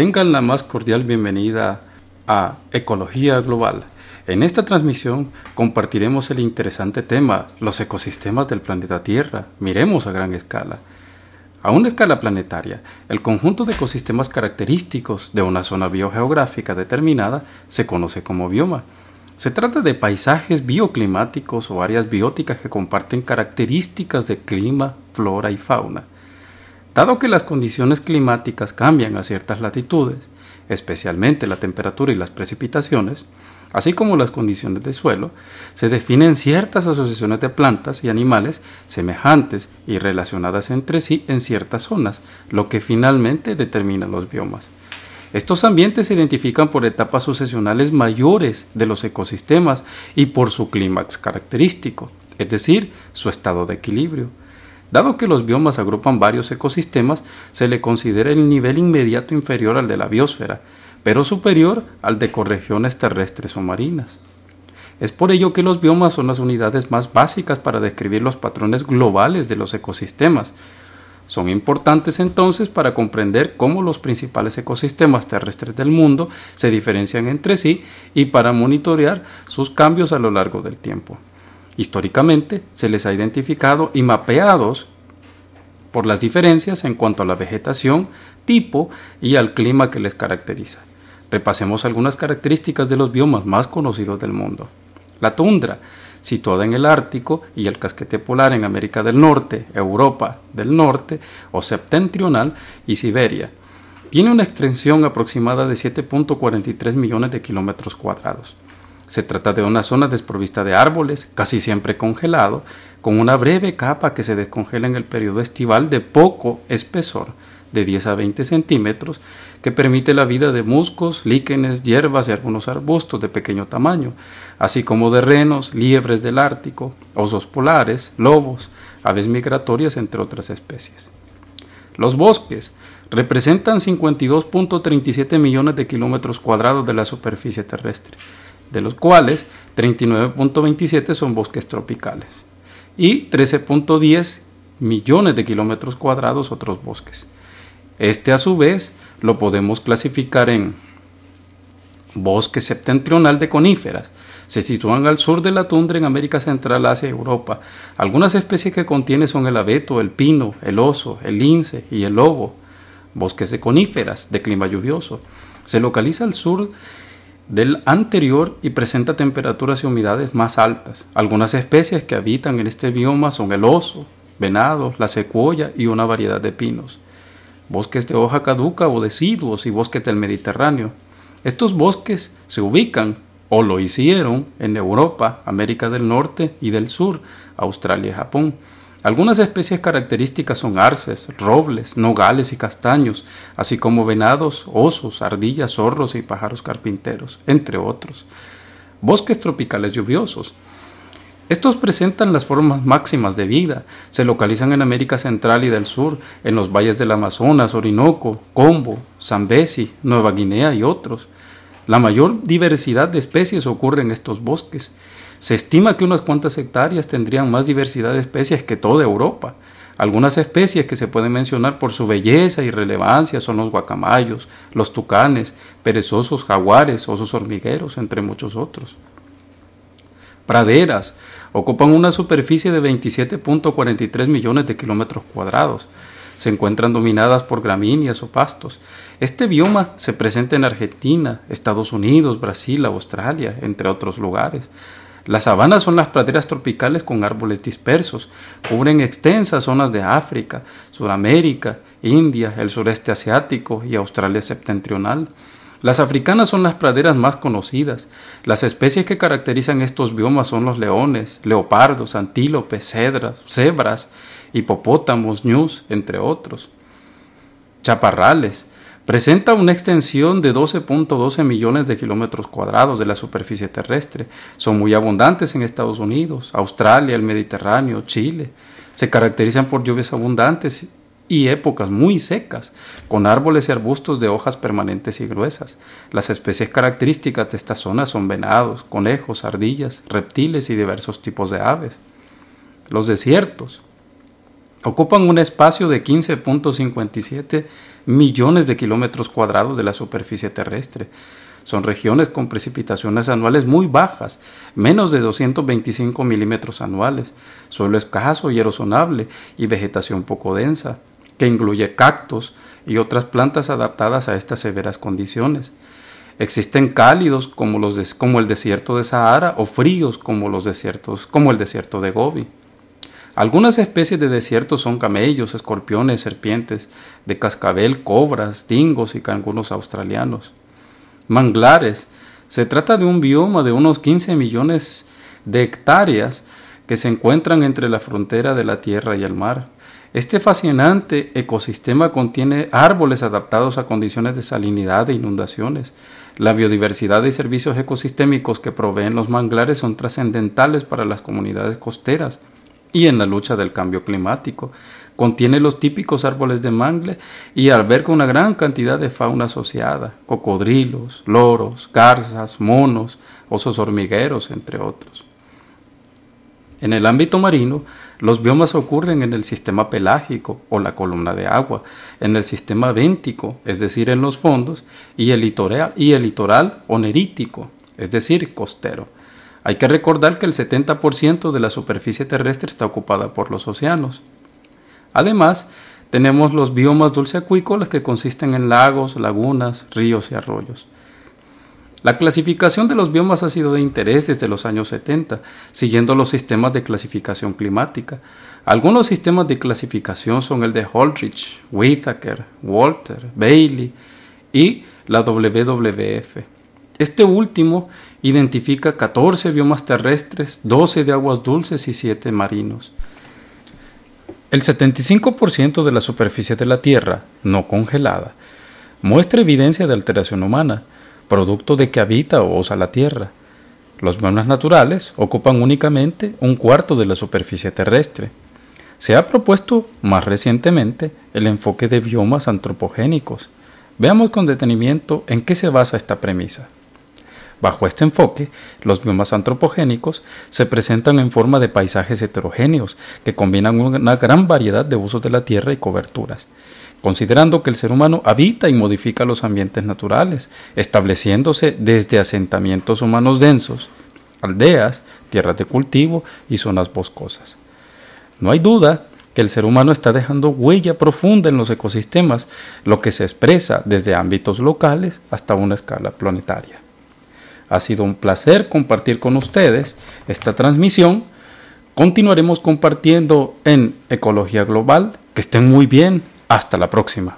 Tengan la más cordial bienvenida a Ecología Global. En esta transmisión compartiremos el interesante tema los ecosistemas del planeta Tierra. Miremos a gran escala. A una escala planetaria, el conjunto de ecosistemas característicos de una zona biogeográfica determinada se conoce como bioma. Se trata de paisajes bioclimáticos o áreas bióticas que comparten características de clima, flora y fauna. Dado que las condiciones climáticas cambian a ciertas latitudes, especialmente la temperatura y las precipitaciones, así como las condiciones de suelo, se definen ciertas asociaciones de plantas y animales semejantes y relacionadas entre sí en ciertas zonas, lo que finalmente determina los biomas. Estos ambientes se identifican por etapas sucesionales mayores de los ecosistemas y por su clímax característico, es decir, su estado de equilibrio. Dado que los biomas agrupan varios ecosistemas, se le considera el nivel inmediato inferior al de la biosfera, pero superior al de ecorregiones terrestres o marinas. Es por ello que los biomas son las unidades más básicas para describir los patrones globales de los ecosistemas. Son importantes entonces para comprender cómo los principales ecosistemas terrestres del mundo se diferencian entre sí y para monitorear sus cambios a lo largo del tiempo. Históricamente se les ha identificado y mapeados por las diferencias en cuanto a la vegetación, tipo y al clima que les caracteriza. Repasemos algunas características de los biomas más conocidos del mundo. La tundra, situada en el Ártico y el casquete polar en América del Norte, Europa del Norte o septentrional y Siberia. Tiene una extensión aproximada de 7.43 millones de kilómetros cuadrados. Se trata de una zona desprovista de árboles, casi siempre congelado, con una breve capa que se descongela en el periodo estival de poco espesor, de 10 a 20 centímetros, que permite la vida de musgos, líquenes, hierbas y algunos arbustos de pequeño tamaño, así como de renos, liebres del Ártico, osos polares, lobos, aves migratorias, entre otras especies. Los bosques representan 52.37 millones de kilómetros cuadrados de la superficie terrestre de los cuales 39.27 son bosques tropicales y 13.10 millones de kilómetros cuadrados otros bosques. Este a su vez lo podemos clasificar en bosque septentrional de coníferas. Se sitúan al sur de la tundra en América Central, Asia y Europa. Algunas especies que contiene son el abeto, el pino, el oso, el lince y el lobo. Bosques de coníferas de clima lluvioso. Se localiza al sur del anterior y presenta temperaturas y humedades más altas. Algunas especies que habitan en este bioma son el oso, venado, la secuoya y una variedad de pinos. Bosques de hoja caduca o deciduos y bosques del Mediterráneo. Estos bosques se ubican o lo hicieron en Europa, América del Norte y del Sur, Australia y Japón. Algunas especies características son arces, robles, nogales y castaños, así como venados, osos, ardillas, zorros y pájaros carpinteros, entre otros. Bosques tropicales lluviosos. Estos presentan las formas máximas de vida. Se localizan en América Central y del Sur, en los valles del Amazonas, Orinoco, Combo, Zambezi, Nueva Guinea y otros. La mayor diversidad de especies ocurre en estos bosques se estima que unas cuantas hectáreas tendrían más diversidad de especies que toda Europa. Algunas especies que se pueden mencionar por su belleza y relevancia son los guacamayos, los tucanes, perezosos jaguares, osos hormigueros, entre muchos otros. Praderas ocupan una superficie de 27.43 millones de kilómetros cuadrados. Se encuentran dominadas por gramíneas o pastos. Este bioma se presenta en Argentina, Estados Unidos, Brasil, Australia, entre otros lugares. Las sabanas son las praderas tropicales con árboles dispersos. Cubren extensas zonas de África, Sudamérica, India, el sureste asiático y Australia septentrional. Las africanas son las praderas más conocidas. Las especies que caracterizan estos biomas son los leones, leopardos, antílopes, cedras, cebras, hipopótamos, ñus, entre otros. Chaparrales, Presenta una extensión de 12.12 millones de kilómetros cuadrados de la superficie terrestre. Son muy abundantes en Estados Unidos, Australia, el Mediterráneo, Chile. Se caracterizan por lluvias abundantes y épocas muy secas, con árboles y arbustos de hojas permanentes y gruesas. Las especies características de esta zona son venados, conejos, ardillas, reptiles y diversos tipos de aves. Los desiertos ocupan un espacio de 15.57 millones de kilómetros cuadrados de la superficie terrestre. Son regiones con precipitaciones anuales muy bajas, menos de 225 milímetros anuales, suelo escaso y erosionable y vegetación poco densa, que incluye cactus y otras plantas adaptadas a estas severas condiciones. Existen cálidos como, el desierto de Sahara o fríos como, como el desierto de Gobi. Algunas especies de desiertos son camellos, escorpiones, serpientes, de cascabel, cobras, tingos y canguros australianos. Manglares. Se trata de un bioma de unos 15 millones de hectáreas que se encuentran entre la frontera de la tierra y el mar. Este fascinante ecosistema contiene árboles adaptados a condiciones de salinidad e inundaciones. La biodiversidad y servicios ecosistémicos que proveen los manglares son trascendentales para las comunidades costeras y en la lucha del cambio climático. Contiene los típicos árboles de mangle y alberga una gran cantidad de fauna asociada, cocodrilos, loros, garzas, monos, osos hormigueros, entre otros. En el ámbito marino, los biomas ocurren en el sistema pelágico o la columna de agua, en el sistema véntico, es decir, en los fondos, y el litoral, y el litoral o nerítico, es decir, costero. Hay que recordar que el 70% de la superficie terrestre está ocupada por los océanos. Además, tenemos los biomas dulceacuícolas que consisten en lagos, lagunas, ríos y arroyos. La clasificación de los biomas ha sido de interés desde los años 70, siguiendo los sistemas de clasificación climática. Algunos sistemas de clasificación son el de Holdridge, Whittaker, Walter, Bailey y la WWF. Este último identifica 14 biomas terrestres, 12 de aguas dulces y 7 marinos. El 75% de la superficie de la Tierra, no congelada, muestra evidencia de alteración humana, producto de que habita o usa la Tierra. Los biomas naturales ocupan únicamente un cuarto de la superficie terrestre. Se ha propuesto más recientemente el enfoque de biomas antropogénicos. Veamos con detenimiento en qué se basa esta premisa. Bajo este enfoque, los biomas antropogénicos se presentan en forma de paisajes heterogéneos que combinan una gran variedad de usos de la tierra y coberturas considerando que el ser humano habita y modifica los ambientes naturales, estableciéndose desde asentamientos humanos densos, aldeas, tierras de cultivo y zonas boscosas. No hay duda que el ser humano está dejando huella profunda en los ecosistemas, lo que se expresa desde ámbitos locales hasta una escala planetaria. Ha sido un placer compartir con ustedes esta transmisión. Continuaremos compartiendo en Ecología Global. Que estén muy bien. Hasta la próxima.